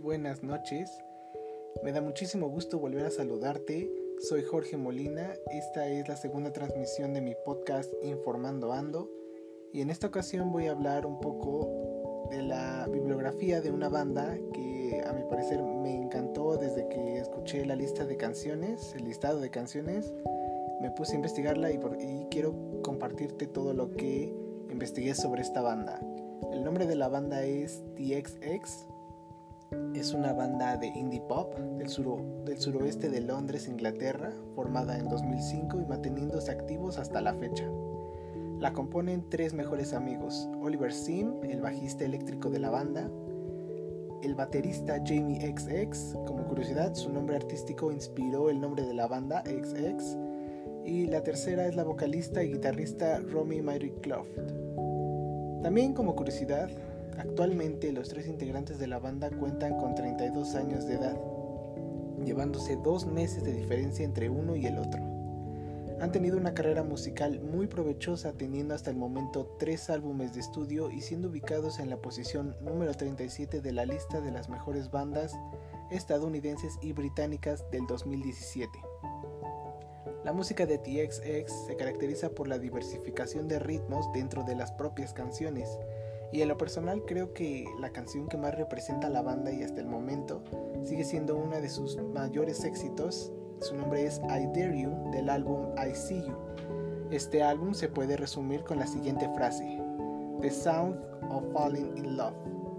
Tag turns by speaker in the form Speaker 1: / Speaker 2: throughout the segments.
Speaker 1: buenas noches. Me da muchísimo gusto volver a saludarte. Soy Jorge Molina. Esta es la segunda transmisión de mi podcast Informando Ando. Y en esta ocasión voy a hablar un poco de la bibliografía de una banda que a mi parecer me encantó desde que escuché la lista de canciones, el listado de canciones. Me puse a investigarla y, y quiero compartirte todo lo que investigué sobre esta banda. El nombre de la banda es TXX es una banda de indie pop del, suroeste de Londres, Inglaterra, formada en 2005 y manteniéndose activos hasta la fecha. La componen tres mejores amigos, Oliver Sim, el bajista eléctrico de la banda, el baterista Jamie XX, como curiosidad, su nombre artístico inspiró el nombre de la banda XX, y la tercera es la vocalista y guitarrista Romy Mary Clough. También como curiosidad, Actualmente los tres integrantes de la banda cuentan con 32 años de edad, llevándose dos meses de diferencia entre uno y el otro. Han tenido una carrera musical muy provechosa teniendo hasta el momento tres álbumes de estudio y siendo ubicados en la posición número 37 de la lista de las mejores bandas estadounidenses y británicas del 2017. La música de TXX se caracteriza por la diversificación de ritmos dentro de las propias canciones, y en lo personal creo que la canción que más representa a la banda y hasta el momento sigue siendo una de sus mayores éxitos. Su nombre es I Dare You del álbum I See You. Este álbum se puede resumir con la siguiente frase: The Sound of Falling in Love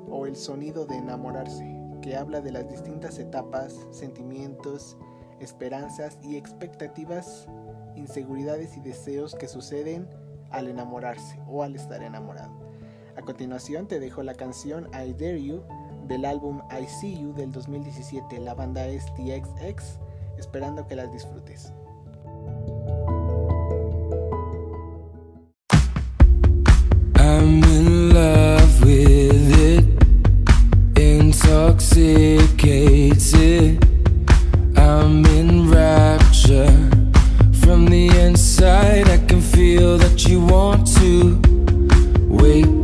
Speaker 1: o el sonido de enamorarse, que habla de las distintas etapas, sentimientos, esperanzas y expectativas, inseguridades y deseos que suceden al enamorarse o al estar enamorado. A continuación te dejo la canción I Dare You del álbum I See You del 2017. La banda es TXX, esperando que las disfrutes. I'm in love with it, intoxicated. I'm in rapture from the inside. I can feel that you want to wait.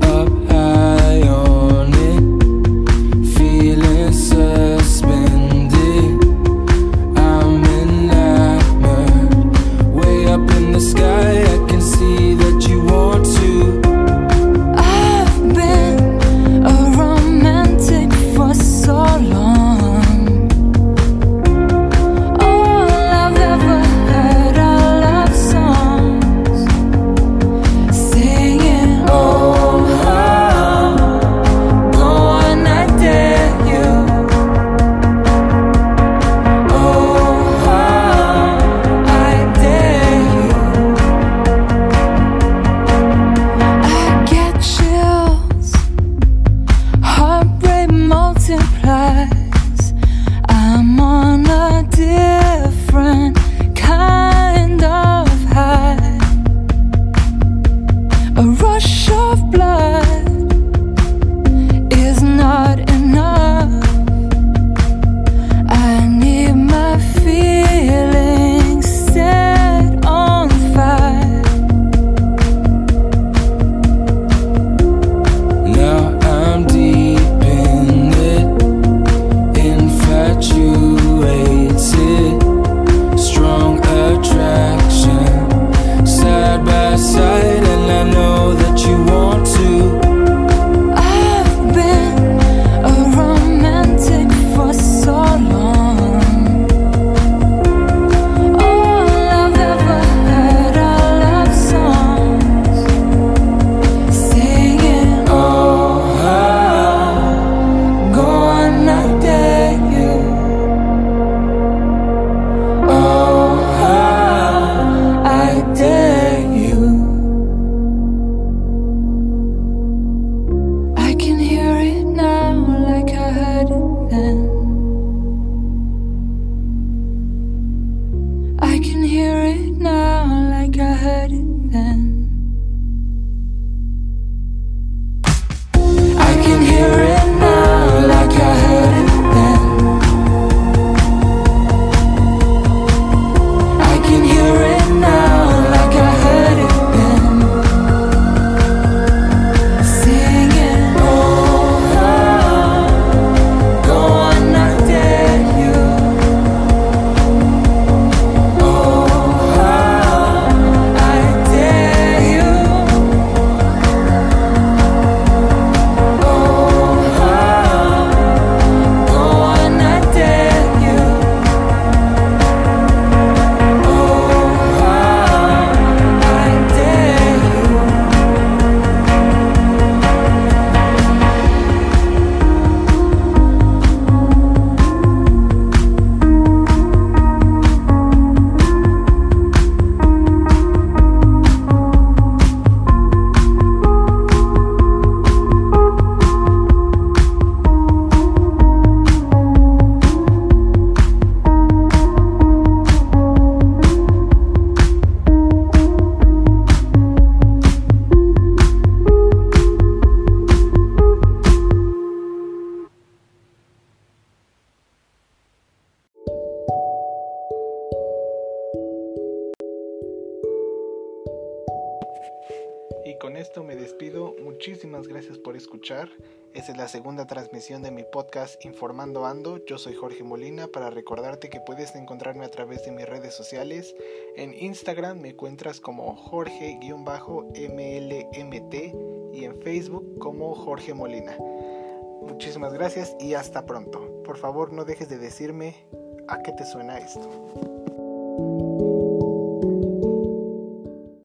Speaker 1: side. Con esto me despido. Muchísimas gracias por escuchar. Esta es la segunda transmisión de mi podcast Informando Ando. Yo soy Jorge Molina para recordarte que puedes encontrarme a través de mis redes sociales. En Instagram me encuentras como Jorge-MLMT y en Facebook como Jorge Molina. Muchísimas gracias y hasta pronto. Por favor no dejes de decirme a qué te suena esto.